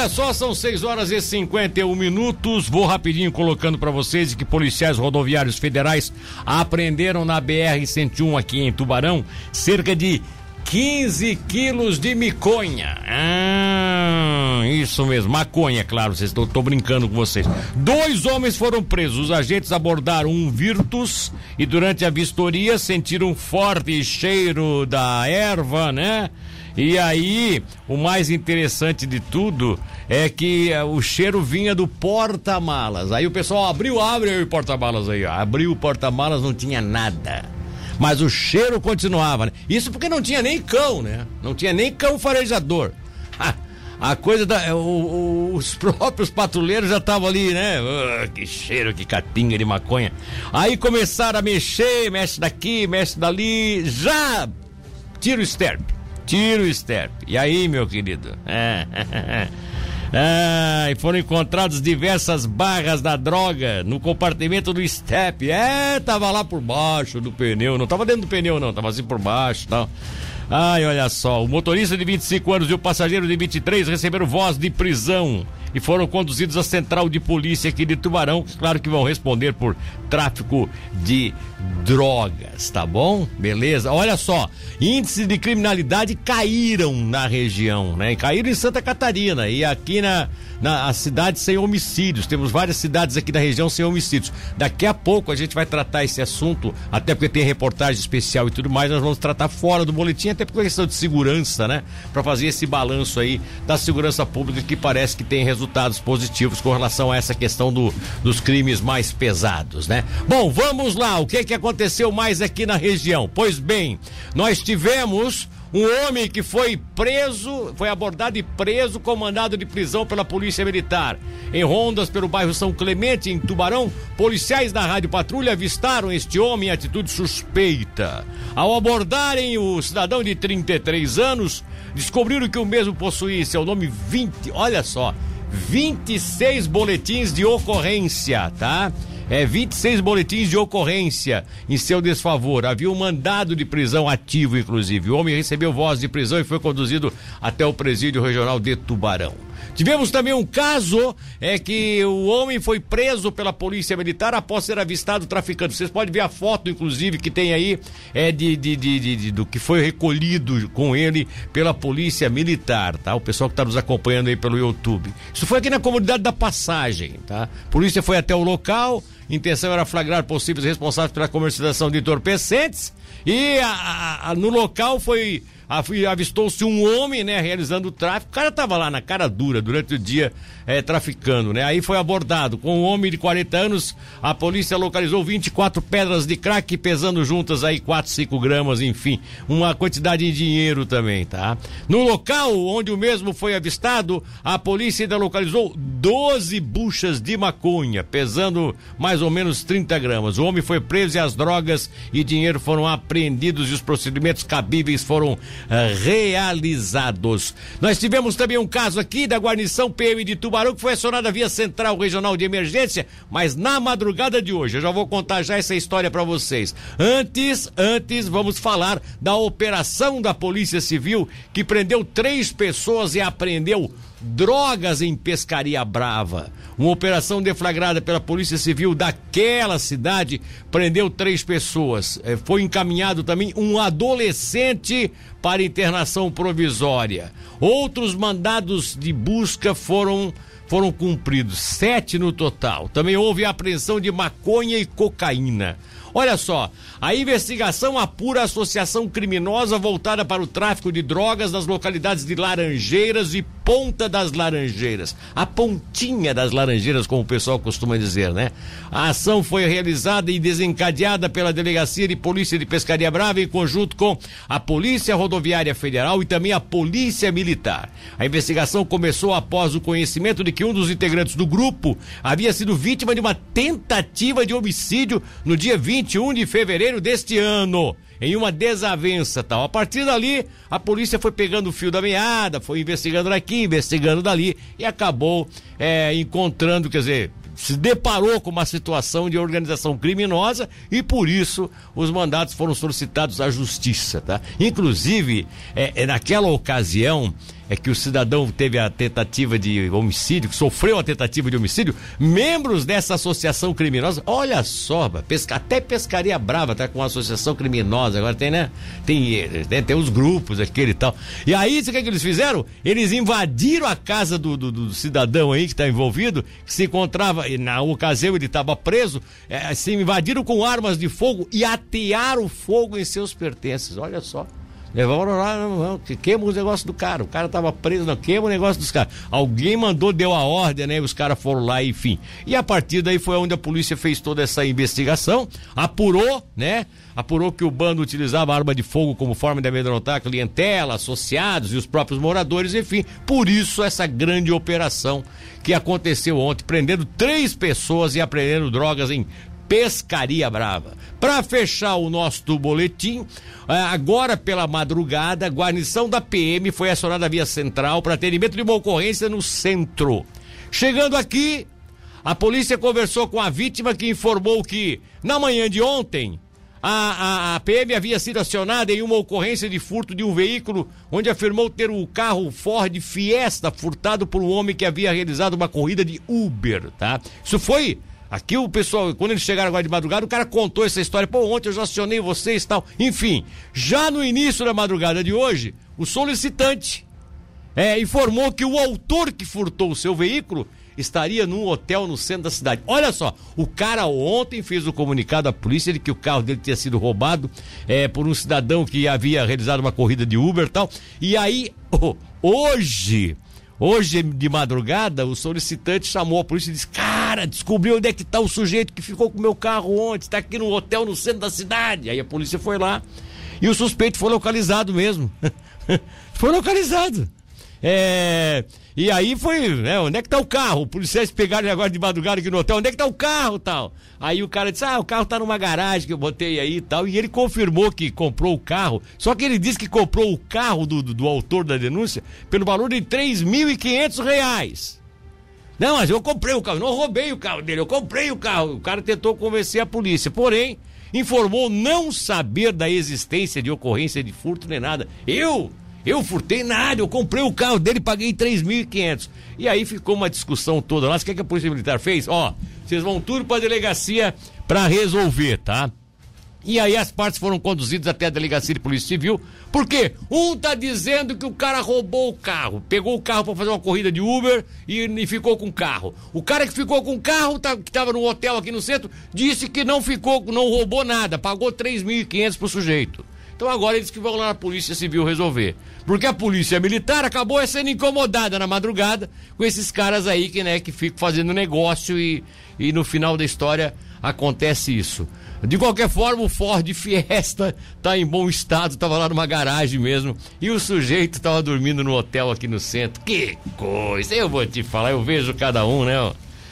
Olha só, são 6 horas e 51 minutos. Vou rapidinho colocando para vocês que policiais rodoviários federais apreenderam na BR-101 aqui em Tubarão cerca de 15 quilos de miconha. Ah, isso mesmo, maconha, claro, vocês tô, tô brincando com vocês. Dois homens foram presos. Os agentes abordaram um Virtus e durante a vistoria sentiram um forte cheiro da erva, né? E aí, o mais interessante de tudo é que uh, o cheiro vinha do porta-malas. Aí o pessoal abriu, abre o porta-malas aí, ó. Abriu o porta-malas, não tinha nada. Mas o cheiro continuava, né? Isso porque não tinha nem cão, né? Não tinha nem cão farejador. A coisa da. O, o, os próprios patrulheiros já estavam ali, né? Uh, que cheiro, que capinga de maconha. Aí começaram a mexer, mexe daqui, mexe dali. Já tira o sterpe. Tira o sterpe. E aí, meu querido? É. Ah, foram encontradas diversas barras da droga no compartimento do step. É, tava lá por baixo do pneu, não tava dentro do pneu não, tava assim por baixo, tal. Ai, olha só, o motorista de 25 anos e o passageiro de 23 receberam voz de prisão e foram conduzidos à central de polícia aqui de Tubarão, claro que vão responder por tráfico de drogas, tá bom? Beleza? Olha só, índices de criminalidade caíram na região, né? Caíram em Santa Catarina e aqui na na cidade sem homicídios. Temos várias cidades aqui da região sem homicídios. Daqui a pouco a gente vai tratar esse assunto, até porque tem reportagem especial e tudo mais, nós vamos tratar fora do boletim, até por questão de segurança, né? Para fazer esse balanço aí da segurança pública que parece que tem resultados positivos com relação a essa questão do, dos crimes mais pesados, né? Bom, vamos lá, o que que aconteceu mais aqui na região? Pois bem, nós tivemos um homem que foi preso, foi abordado e preso com mandado de prisão pela Polícia Militar. Em rondas pelo bairro São Clemente, em Tubarão, policiais da Rádio Patrulha avistaram este homem em atitude suspeita. Ao abordarem o cidadão de 33 anos, descobriram que o mesmo possuía seu nome 20, olha só, 26 boletins de ocorrência, tá? é, 26 boletins de ocorrência em seu desfavor. Havia um mandado de prisão ativo, inclusive. O homem recebeu voz de prisão e foi conduzido até o presídio regional de Tubarão. Tivemos também um caso é que o homem foi preso pela polícia militar após ser avistado traficando. Vocês podem ver a foto, inclusive, que tem aí é de, de, de, de do que foi recolhido com ele pela polícia militar, tá? O pessoal que está nos acompanhando aí pelo YouTube. Isso foi aqui na comunidade da Passagem, tá? A polícia foi até o local, intenção era flagrar possíveis responsáveis pela comercialização de entorpecentes e a, a, no local foi avistou-se um homem, né, realizando o tráfico. O cara tava lá na cara dura durante o dia é, traficando, né? Aí foi abordado com um homem de 40 anos. A polícia localizou 24 pedras de crack pesando juntas aí 4, 5 gramas, enfim, uma quantidade de dinheiro também, tá? No local onde o mesmo foi avistado, a polícia ainda localizou 12 buchas de maconha, pesando mais ou menos 30 gramas. O homem foi preso e as drogas e dinheiro foram apreendidos e os procedimentos cabíveis foram realizados. Nós tivemos também um caso aqui da guarnição PM de Tubarão que foi acionada via Central Regional de Emergência, mas na madrugada de hoje. Eu já vou contar já essa história para vocês. Antes, antes vamos falar da operação da Polícia Civil que prendeu três pessoas e apreendeu drogas em Pescaria Brava. Uma operação deflagrada pela Polícia Civil daquela cidade prendeu três pessoas. É, foi encaminhado também um adolescente para internação provisória. Outros mandados de busca foram foram cumpridos, sete no total. Também houve apreensão de maconha e cocaína. Olha só, a investigação apura a associação criminosa voltada para o tráfico de drogas nas localidades de Laranjeiras e Ponta das Laranjeiras. A pontinha das Laranjeiras, como o pessoal costuma dizer, né? A ação foi realizada e desencadeada pela Delegacia de Polícia de Pescaria Brava em conjunto com a Polícia Rodoviária Federal e também a Polícia Militar. A investigação começou após o conhecimento de que um dos integrantes do grupo havia sido vítima de uma tentativa de homicídio no dia 21 de fevereiro deste ano em uma desavença tal. A partir dali, a polícia foi pegando o fio da meada, foi investigando daqui, investigando dali e acabou é, encontrando, quer dizer, se deparou com uma situação de organização criminosa e por isso os mandados foram solicitados à justiça, tá? Inclusive, é, é naquela ocasião é que o cidadão teve a tentativa de homicídio, sofreu a tentativa de homicídio, membros dessa associação criminosa, olha só, pesca, até pescaria brava tá com a associação criminosa, agora tem, né? Tem, tem, tem os grupos, aquele e tal. E aí, o que, é que eles fizeram? Eles invadiram a casa do, do, do cidadão aí que está envolvido, que se encontrava, na ocasião ele estava preso, é, se invadiram com armas de fogo e atearam fogo em seus pertences, olha só. Levaram lá, queima os negócios do cara. O cara tava preso, não, queima o negócio dos caras. Alguém mandou, deu a ordem, né? Os caras foram lá, enfim. E a partir daí foi onde a polícia fez toda essa investigação, apurou, né? Apurou que o bando utilizava arma de fogo como forma de amedrontar a clientela, associados e os próprios moradores, enfim. Por isso, essa grande operação que aconteceu ontem, prendendo três pessoas e apreendendo drogas em Pescaria Brava. Para fechar o nosso boletim, é, agora pela madrugada, a guarnição da PM foi acionada via central para atendimento de uma ocorrência no centro. Chegando aqui, a polícia conversou com a vítima que informou que, na manhã de ontem, a, a, a, PM havia sido acionada em uma ocorrência de furto de um veículo, onde afirmou ter o um carro Ford Fiesta furtado por um homem que havia realizado uma corrida de Uber, tá? Isso foi Aqui o pessoal, quando eles chegaram agora de madrugada, o cara contou essa história. Pô, ontem eu já acionei vocês e tal. Enfim, já no início da madrugada de hoje, o solicitante é, informou que o autor que furtou o seu veículo estaria num hotel no centro da cidade. Olha só, o cara ontem fez o comunicado à polícia de que o carro dele tinha sido roubado é, por um cidadão que havia realizado uma corrida de Uber e tal. E aí, oh, hoje Hoje, de madrugada, o solicitante chamou a polícia e disse: Cara, descobriu onde é que está o sujeito que ficou com o meu carro ontem, está aqui no hotel no centro da cidade. Aí a polícia foi lá e o suspeito foi localizado mesmo. foi localizado. É, e aí foi, né? Onde é que tá o carro? Os policiais pegaram ele agora de madrugada aqui no hotel, onde é que tá o carro tal? Aí o cara disse, ah, o carro tá numa garagem que eu botei aí e tal. E ele confirmou que comprou o carro. Só que ele disse que comprou o carro do, do, do autor da denúncia pelo valor de 3.500 reais. Não, mas eu comprei o carro, não roubei o carro dele, eu comprei o carro. O cara tentou convencer a polícia, porém, informou não saber da existência de ocorrência de furto nem nada. Eu eu furtei nada, eu comprei o carro dele, paguei 3.500. E aí ficou uma discussão toda lá. O que, é que a Polícia Militar fez? Ó, vocês vão tudo pra delegacia para resolver, tá? E aí as partes foram conduzidas até a delegacia de polícia civil, porque um tá dizendo que o cara roubou o carro, pegou o carro para fazer uma corrida de Uber e, e, ficou com o carro. O cara que ficou com o carro, tá, que tava no hotel aqui no centro, disse que não ficou, não roubou nada, pagou 3.500 pro sujeito. Então agora eles que vão lá na Polícia Civil resolver. Porque a Polícia Militar acabou sendo incomodada na madrugada com esses caras aí que, né, que ficam fazendo negócio e, e no final da história acontece isso. De qualquer forma, o Ford Fiesta tá em bom estado, tava lá numa garagem mesmo. E o sujeito tava dormindo no hotel aqui no centro. Que coisa! Eu vou te falar, eu vejo cada um, né?